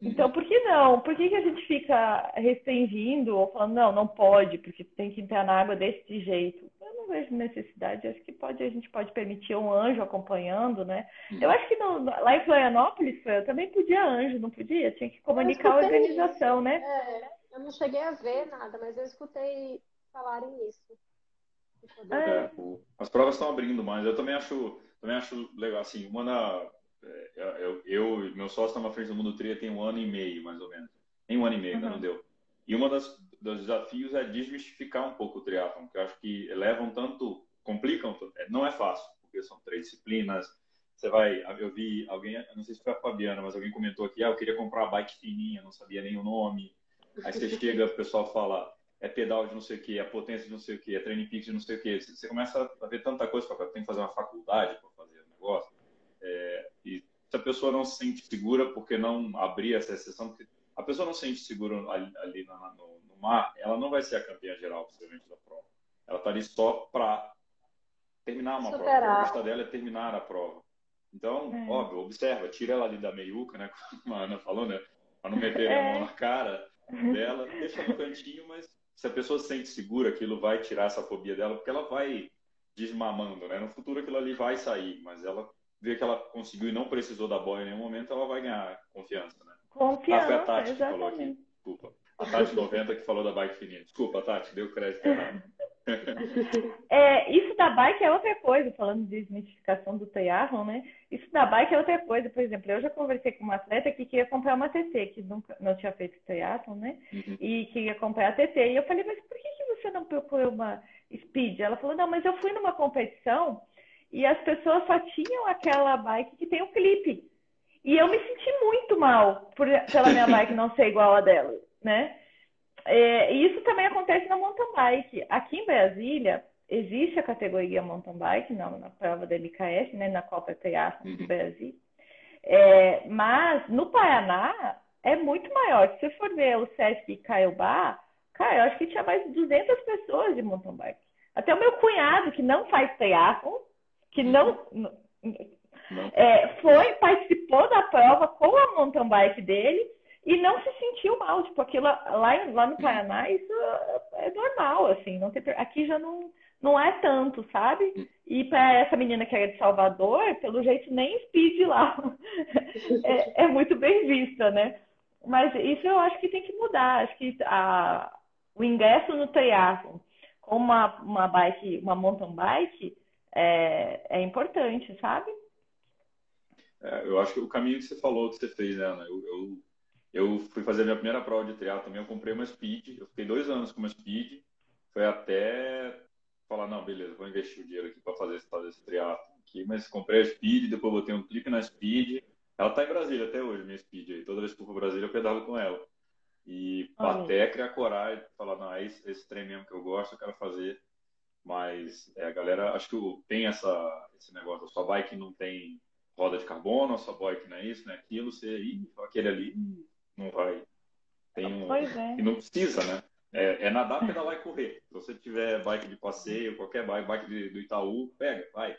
Então, por que não? Por que, que a gente fica restringindo ou falando, não, não pode, porque tem que entrar na água desse jeito? Eu não vejo necessidade, acho que pode, a gente pode permitir um anjo acompanhando, né? Uhum. Eu acho que no, lá em Florianópolis, eu também podia anjo, não podia? Tinha que comunicar a organização, né? É, eu não cheguei a ver nada, mas eu escutei falarem isso. É. É, as provas estão abrindo mais. Eu também acho, também acho legal, assim, uma na é, eu, eu e meu sócio estamos à frente do Mundo Tria tem um ano e meio, mais ou menos. Em um ano e meio, uhum. ainda não deu. E uma das dos desafios é desmistificar um pouco o triatlon, que eu acho que levam tanto, complicam, é, não é fácil, porque são três disciplinas. Você vai, eu vi alguém, não sei se foi a Fabiana, mas alguém comentou aqui, ah, eu queria comprar uma bike fininha, não sabia nem o nome. Aí você *laughs* chega, o pessoal fala, é pedal de não sei o que, é potência de não sei o que, é training peaks de não sei o que. Você começa a ver tanta coisa, tem que fazer uma faculdade para fazer o negócio. É, e se a pessoa não se sente segura, porque não abrir essa exceção? Porque a pessoa não se sente segura ali, ali no, no, no, mar, ela não vai ser a campeã geral, possivelmente, da prova. Ela está ali só para terminar uma Superar. prova. A vista dela é terminar a prova. Então, é. óbvio, observa, tira ela ali da meiuca, né? *laughs* Como a Ana falou, né? Para não meter é. a mão na cara dela, deixa no cantinho, mas se a pessoa se sente segura, aquilo vai tirar essa fobia dela, porque ela vai desmamando, né? No futuro aquilo ali vai sair, mas ela vê que ela conseguiu e não precisou da boia em nenhum momento, ela vai ganhar confiança, né? Confiança, ah, foi a Tati exatamente. que falou aqui. Desculpa. A Tati 90 que falou da bike fininha. Desculpa, Tati, deu crédito errado. *laughs* é, isso da bike é outra coisa, falando de desmitificação do triathlon, né? Isso da bike é outra coisa. Por exemplo, eu já conversei com uma atleta que queria comprar uma TT, que nunca não tinha feito triathlon, né? Uhum. E queria comprar a TT. E eu falei, mas por que, que você não procurou uma speed? Ela falou, não, mas eu fui numa competição e as pessoas só tinham aquela bike que tem o um clipe. E eu me senti muito mal por, pela minha *laughs* bike não ser igual a dela, né? É, e isso também acontece na mountain bike. Aqui em Brasília, existe a categoria mountain bike na, na prova da MKS, né, na Copa Triathlon do uhum. Brasil. É, mas no Paraná é muito maior. Se você for ver o Sesc Caiobá, cara, eu acho que tinha mais de 200 pessoas de mountain bike. Até o meu cunhado, que não faz triathlon, que não, não. É, foi, participou da prova com a mountain bike dele e não se sentiu mal. Tipo, aquilo lá, lá no Paraná, isso é normal, assim. Não tem, aqui já não, não é tanto, sabe? E para essa menina que era de Salvador, pelo jeito nem speed lá. *laughs* é, é, muito bem vista, né? Mas isso eu acho que tem que mudar. Acho que a, o ingresso no triathlon com uma, uma bike, uma mountain bike, é, é importante, sabe? É, eu acho que o caminho que você falou, que você fez, né, Ana? Eu, eu, eu fui fazer a minha primeira prova de triatlo também, eu comprei uma Speed, eu fiquei dois anos com uma Speed, foi até falar, não, beleza, vou investir o dinheiro aqui para fazer esse tal desse triatlo aqui, mas comprei a Speed, depois botei um clique na Speed, ela tá em Brasília até hoje, minha Speed aí, toda vez que eu for para Brasília eu pedalo com ela. E até criar coragem, falar, não, é esse, esse trem mesmo que eu gosto, eu quero fazer. Mas é, a galera, acho que tem essa, esse negócio, a sua bike não tem roda de carbono, a sua bike não é isso, não é aquilo, você, ih, aquele ali não vai. Tem um, é. E não precisa, né? É, é, nadar, pedalar e correr. Se você tiver bike de passeio, qualquer bike, bike de, do Itaú, pega, vai.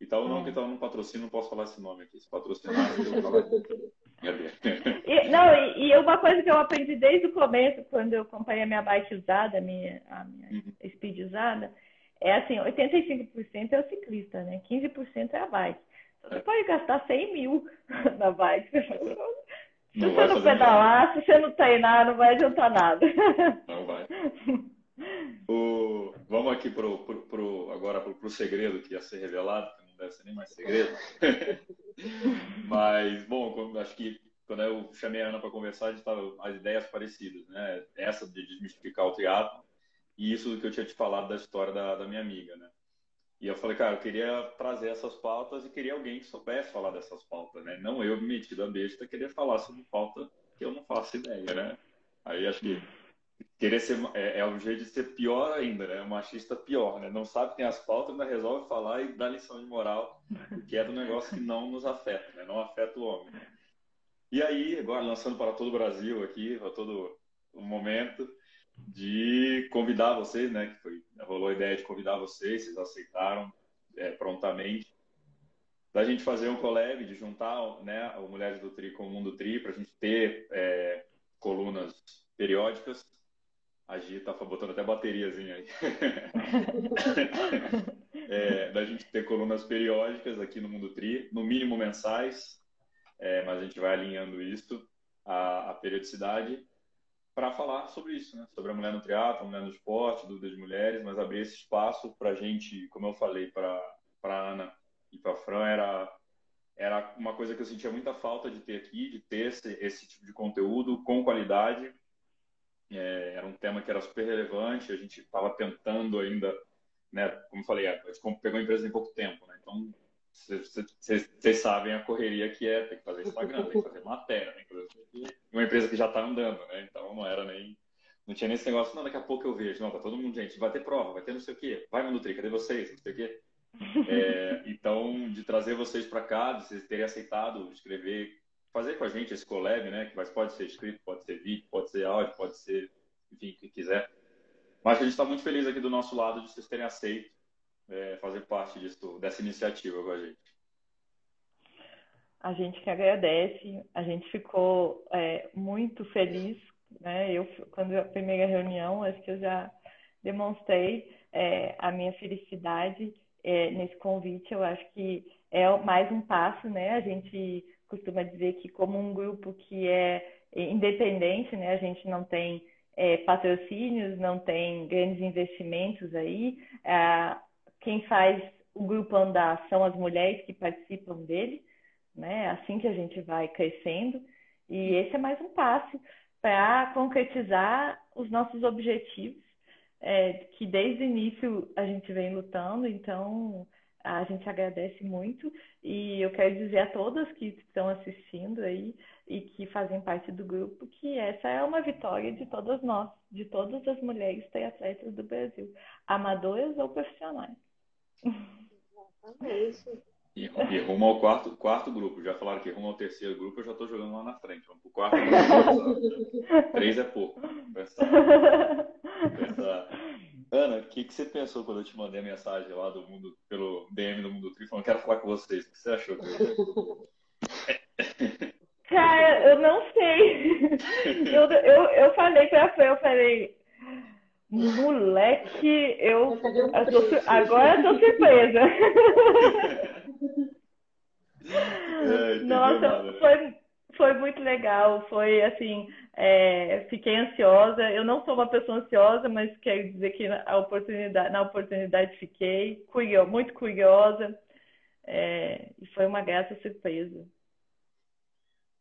Itaú não, é. Itaú não patrocina, não posso falar esse nome aqui. Se patrocinar, eu falar. *laughs* e, não, e, e, uma coisa que eu aprendi desde o começo, quando eu comprei a minha bike usada, a minha, a minha uhum. speed usada, é assim, 85% é o ciclista, né? 15% é a bike. Você pode gastar 100 mil *laughs* na bike. Se não você não pedalar, nada. se você não treinar, não vai adiantar nada. Não vai. O... Vamos aqui pro, pro, pro agora pro, pro segredo que ia ser revelado, que não deve ser nem mais segredo. *laughs* Mas, bom, acho que quando eu chamei a Ana para conversar, a gente tava as ideias parecidas, né? Essa de desmistificar o teatro e isso que eu tinha te falado da história da, da minha amiga, né? E eu falei, cara, eu queria trazer essas pautas e queria alguém que soubesse falar dessas pautas, né? Não eu me metido a besta, queria falar sobre pauta que eu não faço ideia, né? Aí acho que querer ser é, é um jeito de ser pior ainda, né? Machista pior, né? Não sabe que tem as pautas, ainda resolve falar e dá lição de moral, que é do negócio que não nos afeta, né? Não afeta o homem. E aí, agora lançando para todo o Brasil aqui, para todo o momento, de convidar vocês, né? Que foi, rolou a ideia de convidar vocês, vocês aceitaram é, prontamente. da gente fazer um collab, de juntar né, o Mulheres do Tri com o Mundo Tri, para a gente ter é, colunas periódicas. A Gi tá botando até bateriazinha aí. *laughs* é, da gente ter colunas periódicas aqui no Mundo Tri, no mínimo mensais, é, mas a gente vai alinhando isso, a, periodicidade, para falar sobre isso, né? sobre a mulher no triatlo, a mulher no esporte, dúvidas de mulheres, mas abrir esse espaço para a gente, como eu falei para a Ana e para a Fran, era, era uma coisa que eu sentia muita falta de ter aqui, de ter esse, esse tipo de conteúdo com qualidade. É, era um tema que era super relevante, a gente estava tentando ainda, né, como eu falei, a gente pegou a empresa em pouco tempo, né? então vocês sabem a correria que é, tem que fazer Instagram, tem que fazer matéria, tem que fazer uma empresa que já está andando, né? Então não era nem. Não tinha nem esse negócio, não, daqui a pouco eu vejo. Não, tá todo mundo, gente, vai ter prova, vai ter não sei o quê, vai Nutri, cadê vocês? Não sei o quê. É, então, de trazer vocês para cá, de vocês terem aceitado escrever, fazer com a gente esse collab, né? Que pode ser escrito, pode ser vídeo, pode ser áudio, pode ser, enfim, o que quiser. Mas a gente está muito feliz aqui do nosso lado de vocês terem aceito é, fazer parte disso, dessa iniciativa com a gente. A gente que agradece, a gente ficou é, muito feliz, né? Eu, quando a primeira reunião, acho que eu já demonstrei é, a minha felicidade é, nesse convite. Eu acho que é mais um passo, né? A gente costuma dizer que como um grupo que é independente, né? A gente não tem é, patrocínios, não tem grandes investimentos aí. Quem faz o grupo andar são as mulheres que participam dele, né? Assim que a gente vai crescendo. E esse é mais um passo para concretizar os nossos objetivos, é, que desde o início a gente vem lutando, então a gente agradece muito e eu quero dizer a todas que estão assistindo aí e que fazem parte do grupo que essa é uma vitória de todas nós, de todas as mulheres triatletas do Brasil, amadoras ou profissionais. Exatamente. E, e rumo ao quarto, quarto grupo. Já falaram que rumo ao terceiro grupo, eu já estou jogando lá na frente. Vamos pro quarto grupo. Três é pouco. Ana, o que, que você pensou quando eu te mandei a mensagem lá do mundo, pelo DM do Mundo Tri, falando quero falar com vocês? O que você achou? Cara, eu não sei. Eu, eu, eu falei pra Fê, eu falei, Moleque, eu, eu tô, agora eu tô surpresa. *laughs* É, Nossa, foi, foi muito legal. Foi assim, é, fiquei ansiosa. Eu não sou uma pessoa ansiosa, mas quero dizer que a oportunidade, na oportunidade fiquei curio, muito curiosa. É, e foi uma grata surpresa.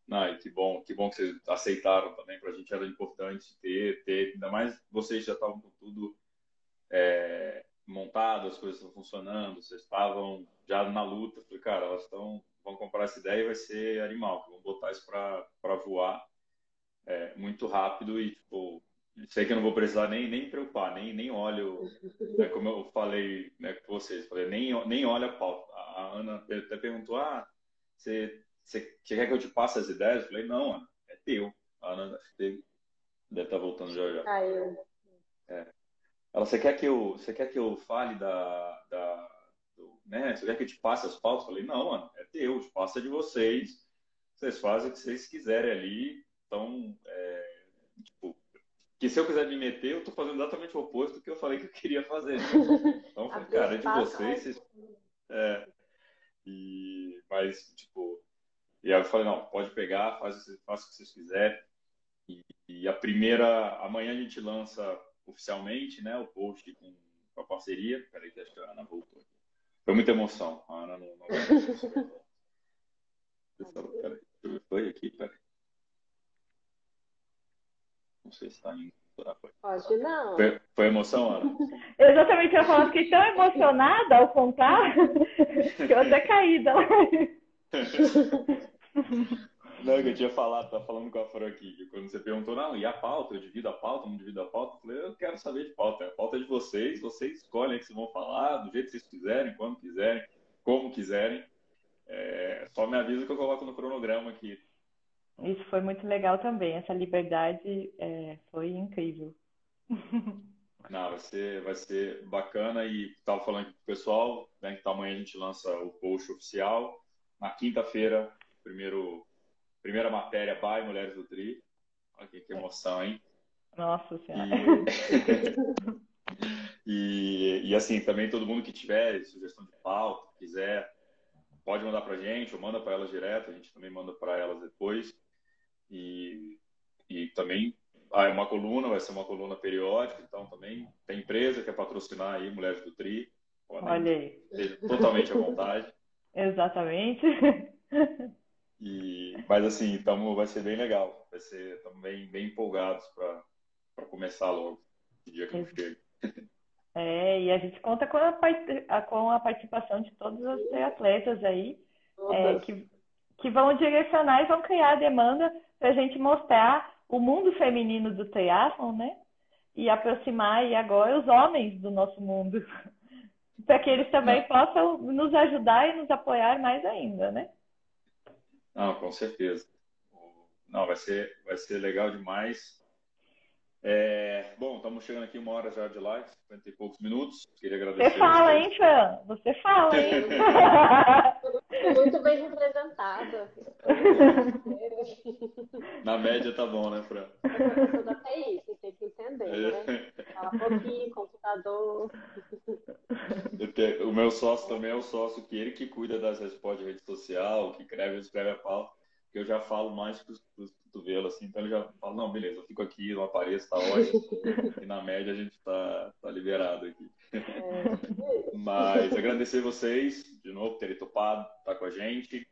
Não, que bom, que bom que vocês aceitaram também. Para a gente era importante ter, ter, ainda mais vocês já estavam com tudo é, montado, as coisas estão funcionando, vocês estavam já na luta. Falei, cara, elas estão, vão comprar essa ideia e vai ser animal, vamos botar isso para voar é, muito rápido e, tipo, sei que eu não vou precisar nem, nem preocupar, nem, nem olho, né, como eu falei né, com vocês, falei, nem, nem olha a pauta. A Ana até perguntou, ah, você você, quer que eu te passe as ideias? Eu falei, não, Ana, é teu. A Ana deve estar tá voltando já já. Caiu. É. Ela, você quer que eu, você quer que eu fale da, da do, né? Você quer que eu te passe as pautas? Eu falei, não, Ana, é teu, te passa de vocês. Vocês fazem o que vocês quiserem ali. Então, é, tipo, que se eu quiser me meter, eu estou fazendo exatamente o oposto do que eu falei que eu queria fazer. Então, *laughs* cara, é de vocês. Vocês, é, e, mas, tipo, e aí eu falei, não, pode pegar, faz, faz o que vocês quiserem. E, e, a primeira, amanhã a gente lança oficialmente, né, o post com, com a parceria. Peraí que acho que a Ana voltou. Foi muita emoção. A Ana não... não... peraí, foi aqui, peraí. Não sei se está indo. Pode não. Foi, foi emoção, Ana? Eu exatamente ia falar, fiquei tão emocionada ao contar *laughs* que eu até caí da *laughs* *laughs* Não, que eu tinha falado, tá falando com a Fran aqui, que quando você perguntou, não, e a pauta? Eu divido a pauta, não divido a pauta? Eu falei, eu quero saber de pauta. A pauta é de vocês, vocês escolhem o que vocês vão falar, do jeito que vocês quiserem, quando quiserem, como quiserem. É, só me avisa que eu coloco no cronograma aqui. Isso foi muito legal também, essa liberdade é, foi incrível. *laughs* Não, vai ser, vai ser bacana e estava falando aqui com o pessoal, né, que amanhã a gente lança o post oficial na quinta-feira, primeiro, primeira matéria by Mulheres do Tri. Olha que, que emoção, hein? Nossa Senhora. E, *laughs* e, e, assim, também todo mundo que tiver sugestão de pauta, quiser, pode mandar para a gente ou manda para elas direto, a gente também manda para elas depois. E, e também ah, é uma coluna, vai ser uma coluna periódica, então também tem empresa que quer patrocinar aí Mulheres do Tri. Olha aí. Totalmente à vontade. *laughs* Exatamente. *laughs* E, mas assim, tamo, vai ser bem legal. Vai ser, estamos bem, bem empolgados para começar logo, que dia que eu chego. *laughs* É, e a gente conta com a, com a participação de todos os atletas aí, é, que, que vão direcionar e vão criar a demanda para a gente mostrar o mundo feminino do triatlon, né? E aproximar aí agora os homens do nosso mundo, *laughs* para que eles também é. possam nos ajudar e nos apoiar mais ainda, né? Não, com certeza. Não, vai ser, vai ser legal demais. É, bom, estamos chegando aqui uma hora já de live, 50 e poucos minutos. Queria agradecer. Você fala, hein, Fran? Você fala, hein? *laughs* Muito bem representada. Na média tá bom, né, Fran? Eu da TI, você tem que entender, né? *laughs* Fala pouquinho, computador. O meu sócio também é o sócio que ele que cuida das respostas de rede social, que escreve, escreve a pauta que eu já falo mais para os cotovelos, assim, então ele já fala, não, beleza, eu fico aqui, não apareço, tá ótimo. *laughs* e na média a gente tá, tá liberado aqui. É. *laughs* Mas agradecer vocês, de novo, por terem topado, estar tá com a gente.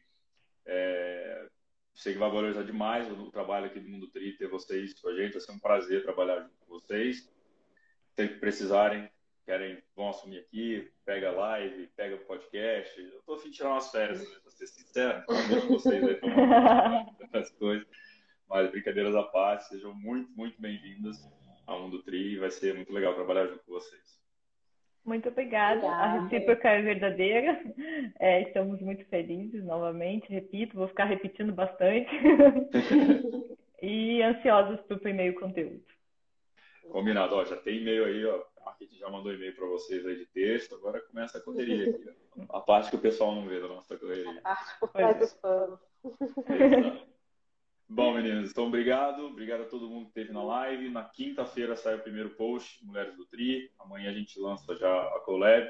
É, sei que vai valorizar demais o trabalho aqui do Mundo Tri, ter vocês com a gente, vai ser um prazer trabalhar junto com vocês. Se precisarem, querem, vão assumir aqui, pega a live, pega o podcast. Eu tô afim de tirar umas férias, né, pra ser sincero, vocês aí *laughs* as coisas. Mas brincadeiras à parte, sejam muito, muito bem-vindas ao Mundo Tri, vai ser muito legal trabalhar junto com vocês. Muito obrigada. A recíproca é verdadeira. É, estamos muito felizes novamente. Repito, vou ficar repetindo bastante. *laughs* e ansiosos para o primeiro conteúdo. Combinado. Ó, já tem e-mail aí, ó. A gente já mandou e-mail para vocês aí de texto. Agora começa a correria aqui. A parte que o pessoal não vê da nossa correria. A parte por trás dos panos. Bom, meninas, então obrigado. Obrigado a todo mundo que esteve na live. Na quinta-feira sai o primeiro post, Mulheres do Tri. Amanhã a gente lança já a collab.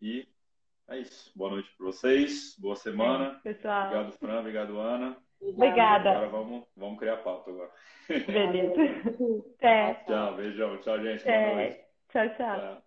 E é isso. Boa noite para vocês. Boa semana. É, pessoal. Obrigado, Fran. Obrigado, Ana. Obrigada. Agora vamos, vamos criar pauta agora. Beleza. *laughs* Até. Tchau, beijão. Tchau, gente. Boa noite. Tchau. tchau. tchau.